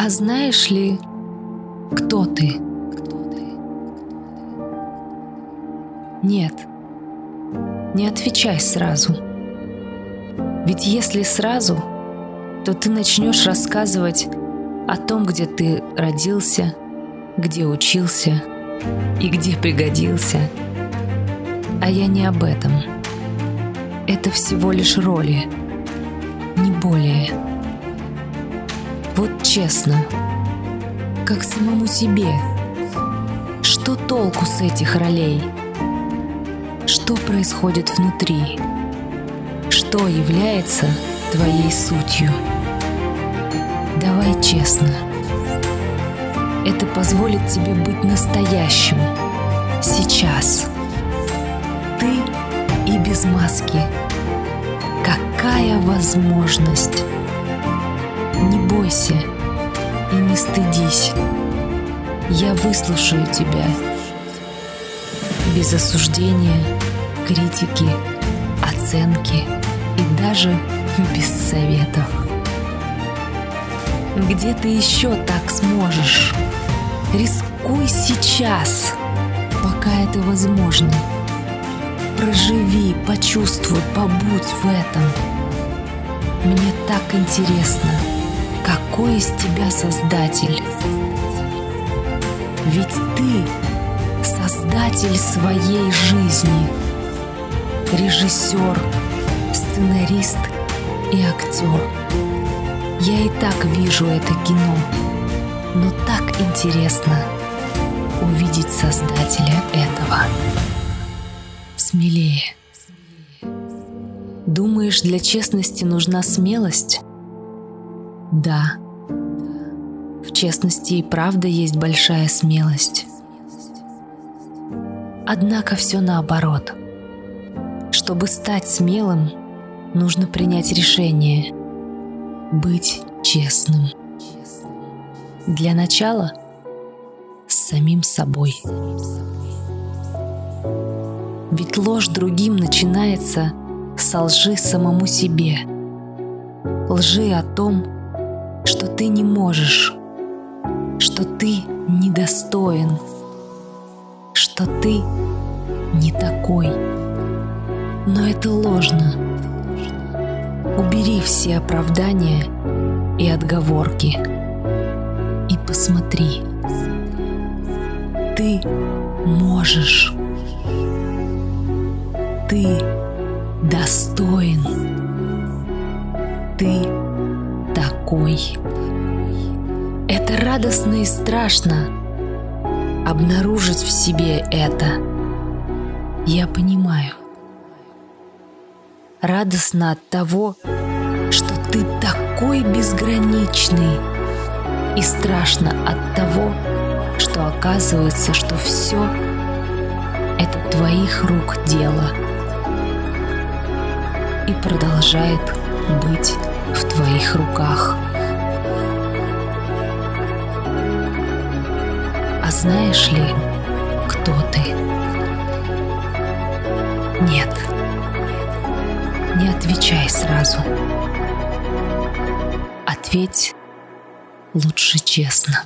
А знаешь ли, кто ты? Нет, не отвечай сразу. Ведь если сразу, то ты начнешь рассказывать о том, где ты родился, где учился и где пригодился. А я не об этом. Это всего лишь роли, не более. Вот честно, как самому себе, что толку с этих ролей? Что происходит внутри? Что является твоей сутью? Давай честно. Это позволит тебе быть настоящим. Сейчас. Ты и без маски. Какая возможность! Бойся и не стыдись. Я выслушаю тебя. Без осуждения, критики, оценки и даже без советов. Где ты еще так сможешь? Рискуй сейчас, пока это возможно. Проживи, почувствуй, побудь в этом. Мне так интересно, какой из тебя создатель. Ведь ты создатель своей жизни, режиссер, сценарист и актер. Я и так вижу это кино, но так интересно увидеть создателя этого. Смелее. Думаешь, для честности нужна смелость? Да. В честности и правда есть большая смелость. Однако все наоборот. Чтобы стать смелым, нужно принять решение – быть честным. Для начала с самим собой. Ведь ложь другим начинается с лжи самому себе. Лжи о том, что ты не можешь, что ты недостоин, что ты не такой. Но это ложно Убери все оправдания и отговорки и посмотри. Ты можешь. Ты достоин. Ты такой. Это радостно и страшно обнаружить в себе это. Я понимаю радостно от того, что ты такой безграничный, и страшно от того, что оказывается, что все это твоих рук дело и продолжает быть в твоих руках. А знаешь ли, кто ты? Нет. Не отвечай сразу. Ответь лучше честно.